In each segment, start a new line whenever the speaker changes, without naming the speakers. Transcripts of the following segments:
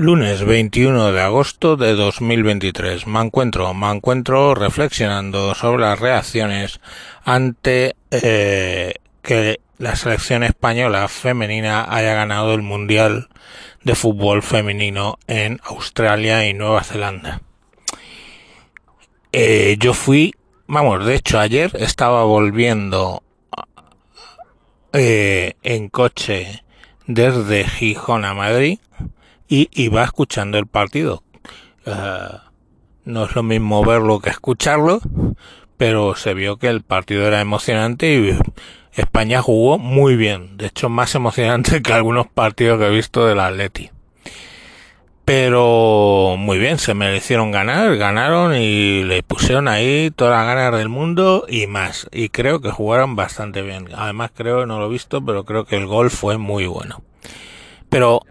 Lunes 21 de agosto de 2023. Me encuentro, me encuentro reflexionando sobre las reacciones ante eh, que la selección española femenina haya ganado el Mundial de Fútbol Femenino en Australia y Nueva Zelanda. Eh, yo fui, vamos, de hecho ayer estaba volviendo eh, en coche desde Gijón a Madrid y iba escuchando el partido. Eh, no es lo mismo verlo que escucharlo, pero se vio que el partido era emocionante y España jugó muy bien. De hecho, más emocionante que algunos partidos que he visto del Atleti. Pero muy bien, se merecieron ganar, ganaron y le pusieron ahí todas las ganas del mundo y más. Y creo que jugaron bastante bien. Además, creo, no lo he visto, pero creo que el gol fue muy bueno. Pero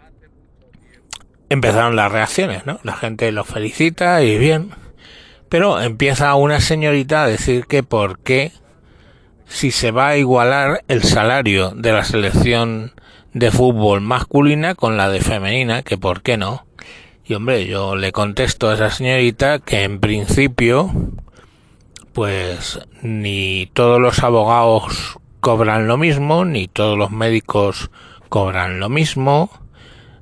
empezaron las reacciones, ¿no? La gente lo felicita y bien. Pero empieza una señorita a decir que por qué si se va a igualar el salario de la selección de fútbol masculina con la de femenina, que por qué no. Y hombre, yo le contesto a esa señorita que en principio, pues ni todos los abogados cobran lo mismo, ni todos los médicos cobran lo mismo,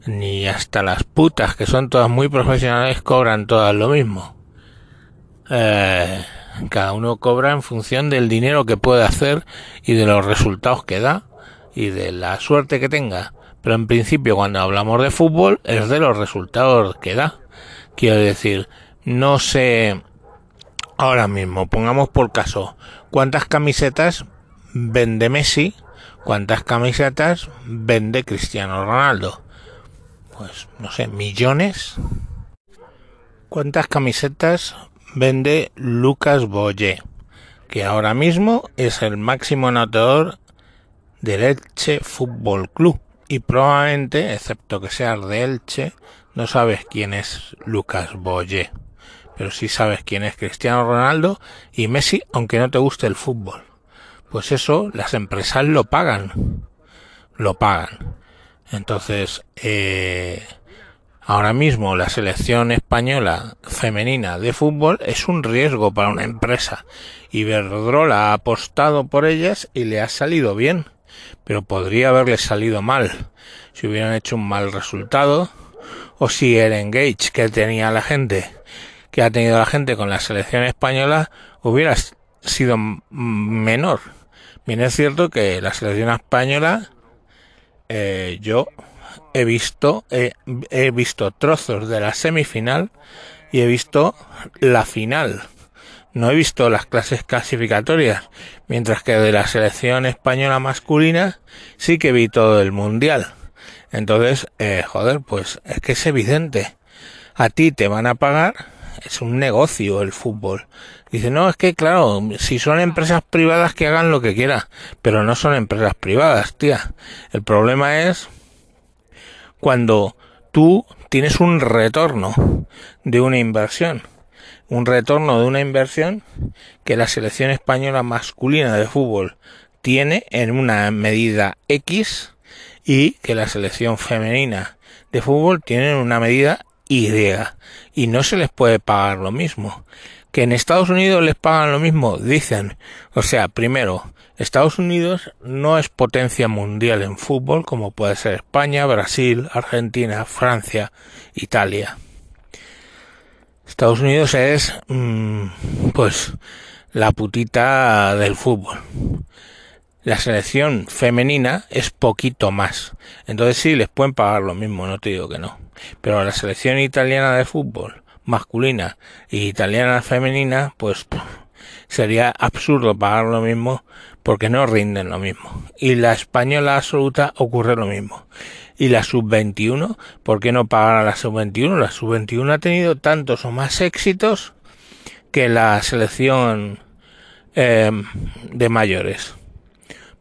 ni hasta las putas, que son todas muy profesionales, cobran todas lo mismo. Eh, cada uno cobra en función del dinero que puede hacer y de los resultados que da y de la suerte que tenga. Pero en principio cuando hablamos de fútbol es de los resultados que da. Quiero decir, no sé ahora mismo, pongamos por caso, cuántas camisetas vende Messi, cuántas camisetas vende Cristiano Ronaldo pues no sé, millones. ¿Cuántas camisetas vende Lucas Boye? Que ahora mismo es el máximo anotador del Elche Fútbol Club. Y probablemente, excepto que seas de Elche, no sabes quién es Lucas Boye. Pero sí sabes quién es Cristiano Ronaldo y Messi, aunque no te guste el fútbol. Pues eso, las empresas lo pagan. Lo pagan. Entonces, eh, ahora mismo la selección española femenina de fútbol es un riesgo para una empresa. Iberdrola ha apostado por ellas y le ha salido bien, pero podría haberle salido mal si hubieran hecho un mal resultado o si el engage que tenía la gente, que ha tenido la gente con la selección española hubiera sido menor. Bien es cierto que la selección española eh, yo he visto, he visto trozos de la semifinal y he visto la final. No he visto las clases clasificatorias, mientras que de la selección española masculina sí que vi todo el mundial. Entonces, eh, joder, pues es que es evidente. A ti te van a pagar, es un negocio el fútbol. Dice, no, es que claro, si son empresas privadas que hagan lo que quieran, pero no son empresas privadas, tía. El problema es cuando tú tienes un retorno de una inversión. Un retorno de una inversión que la selección española masculina de fútbol tiene en una medida X y que la selección femenina de fútbol tiene en una medida Y. Y no se les puede pagar lo mismo que en Estados Unidos les pagan lo mismo, dicen. O sea, primero, Estados Unidos no es potencia mundial en fútbol como puede ser España, Brasil, Argentina, Francia, Italia. Estados Unidos es, mm, pues, la putita del fútbol. La selección femenina es poquito más. Entonces sí, les pueden pagar lo mismo, no te digo que no. Pero la selección italiana de fútbol masculina y italiana femenina, pues sería absurdo pagar lo mismo porque no rinden lo mismo. Y la española absoluta ocurre lo mismo. Y la sub-21, ¿por qué no pagar a la sub-21? La sub-21 ha tenido tantos o más éxitos que la selección eh, de mayores.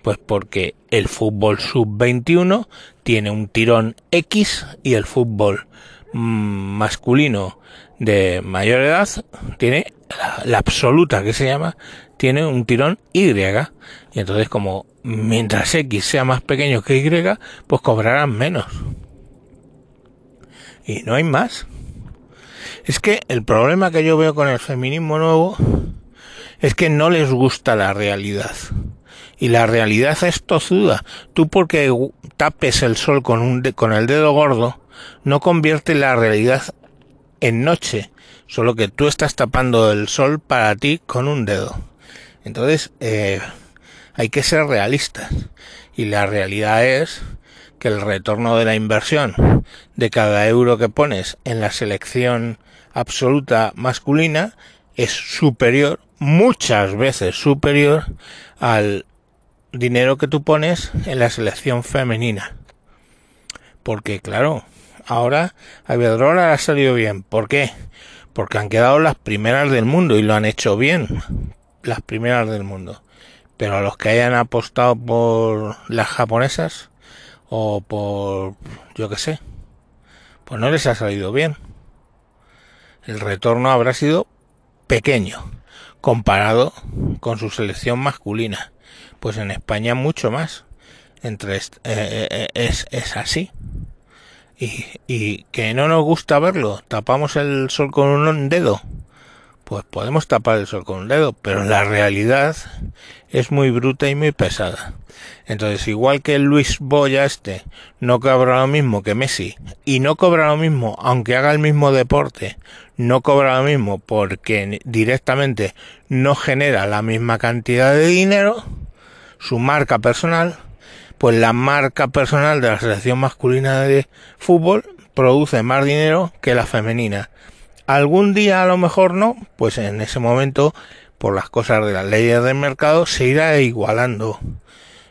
Pues porque el fútbol sub-21 tiene un tirón X y el fútbol mm, masculino de mayor edad tiene la, absoluta que se llama tiene un tirón Y y entonces como mientras X sea más pequeño que Y pues cobrarán menos y no hay más. Es que el problema que yo veo con el feminismo nuevo es que no les gusta la realidad. Y la realidad es tozuda. Tú porque tapes el sol con, un con el dedo gordo, no convierte la realidad en noche. Solo que tú estás tapando el sol para ti con un dedo. Entonces, eh, hay que ser realistas. Y la realidad es que el retorno de la inversión de cada euro que pones en la selección absoluta masculina es superior, muchas veces superior al dinero que tú pones en la selección femenina. Porque claro, ahora a ha salido bien. ¿Por qué? Porque han quedado las primeras del mundo y lo han hecho bien. Las primeras del mundo. Pero a los que hayan apostado por las japonesas o por yo que sé, pues no les ha salido bien. El retorno habrá sido pequeño comparado con su selección masculina. Pues en España mucho más. Entre eh, eh, eh, es, es así. Y, y que no nos gusta verlo, tapamos el sol con un dedo. Pues podemos tapar el sol con un dedo, pero la realidad es muy bruta y muy pesada. Entonces, igual que Luis Boya este no cobra lo mismo que Messi y no cobra lo mismo aunque haga el mismo deporte, no cobra lo mismo porque directamente no genera la misma cantidad de dinero, su marca personal, pues la marca personal de la selección masculina de fútbol produce más dinero que la femenina. Algún día a lo mejor no, pues en ese momento, por las cosas de las leyes del mercado, se irá igualando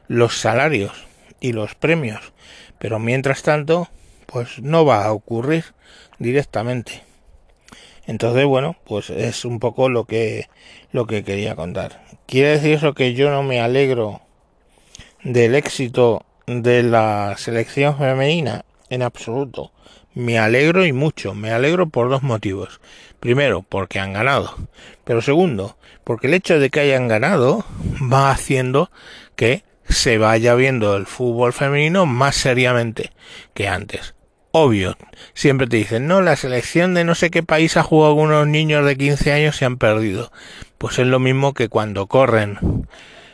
los salarios y los premios. Pero mientras tanto, pues no va a ocurrir directamente. Entonces, bueno, pues es un poco lo que lo que quería contar. Quiere decir eso que yo no me alegro del éxito de la selección femenina en absoluto. Me alegro y mucho. Me alegro por dos motivos. Primero, porque han ganado. Pero segundo, porque el hecho de que hayan ganado va haciendo que se vaya viendo el fútbol femenino más seriamente que antes. Obvio, siempre te dicen, no, la selección de no sé qué país ha jugado algunos niños de 15 años se han perdido. Pues es lo mismo que cuando corren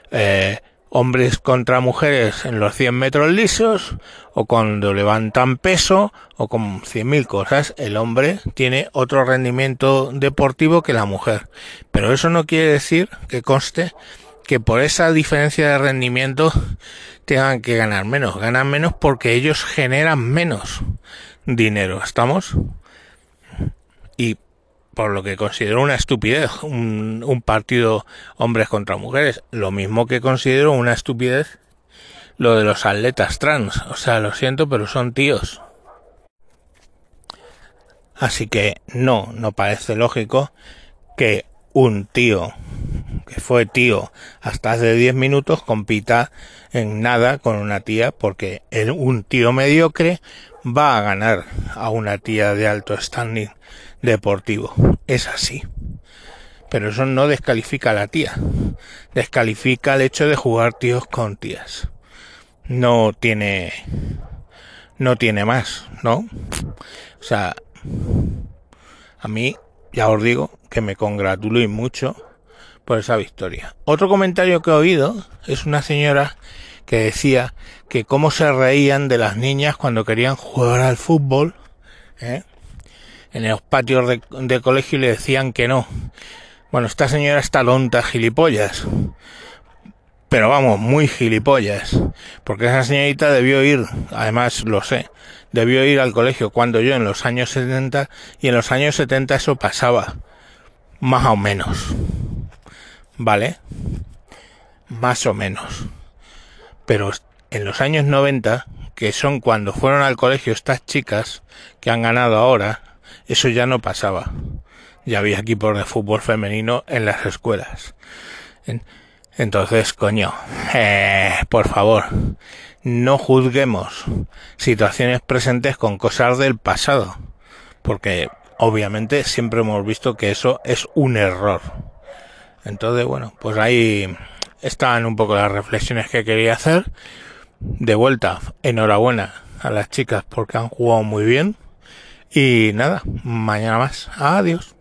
eh, hombres contra mujeres en los 100 metros lisos o cuando levantan peso o con 100.000 cosas, el hombre tiene otro rendimiento deportivo que la mujer. Pero eso no quiere decir que conste que por esa diferencia de rendimiento tengan que ganar menos. Ganan menos porque ellos generan menos dinero. ¿Estamos? Y por lo que considero una estupidez un, partido hombres contra mujeres. Lo mismo que considero una estupidez lo de los atletas trans. O sea, lo siento, pero son tíos. Así que no, no parece lógico que un tío que fue tío hasta hace 10 minutos compita en nada con una tía porque un tío mediocre va a ganar a una tía de alto standing deportivo. Es así. Pero eso no descalifica a la tía. Descalifica el hecho de jugar tíos con tías. No tiene no tiene más, ¿no? O sea, a mí ya os digo que me congratulo y mucho por esa victoria. Otro comentario que he oído es una señora que decía que cómo se reían de las niñas cuando querían jugar al fútbol, ¿eh? en los patios de, de, colegio le decían que no. Bueno, esta señora está lonta, gilipollas. Pero vamos, muy gilipollas. Porque esa señorita debió ir, además lo sé, debió ir al colegio cuando yo en los años 70 y en los años 70 eso pasaba. Más o menos. ¿Vale? Más o menos. Pero en los años 90, que son cuando fueron al colegio estas chicas que han ganado ahora, eso ya no pasaba. Ya había equipos de fútbol femenino en las escuelas. Entonces, coño, eh, por favor, no juzguemos situaciones presentes con cosas del pasado, porque obviamente siempre hemos visto que eso es un error. Entonces, bueno, pues ahí están un poco las reflexiones que quería hacer. De vuelta, enhorabuena a las chicas porque han jugado muy bien Y nada, mañana más. Adiós.